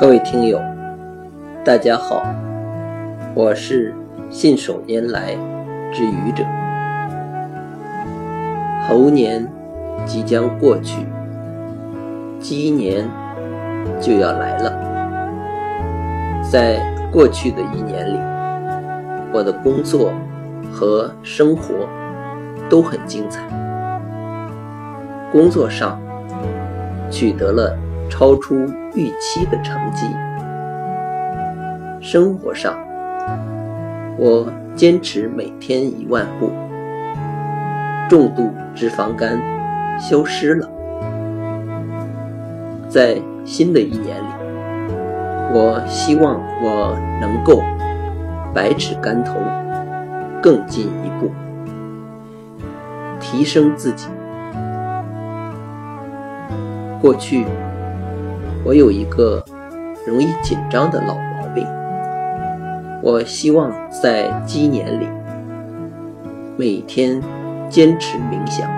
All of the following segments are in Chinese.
各位听友，大家好，我是信手拈来之愚者。猴年即将过去，鸡年就要来了。在过去的一年里，我的工作和生活都很精彩。工作上取得了。超出预期的成绩。生活上，我坚持每天一万步，重度脂肪肝消失了。在新的一年里，我希望我能够百尺竿头，更进一步，提升自己。过去。我有一个容易紧张的老毛病，我希望在鸡年里每天坚持冥想，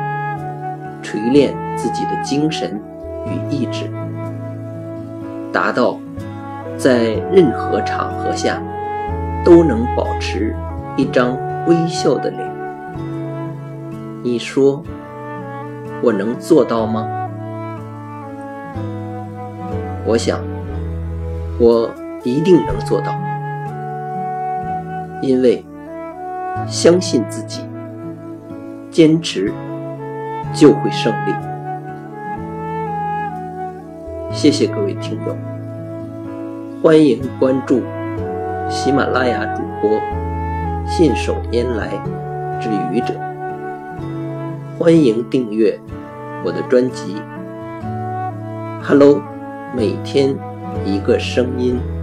锤炼自己的精神与意志，达到在任何场合下都能保持一张微笑的脸。你说我能做到吗？我想，我一定能做到，因为相信自己，坚持就会胜利。谢谢各位听友，欢迎关注喜马拉雅主播信手拈来之愚者，欢迎订阅我的专辑。Hello。每天一个声音。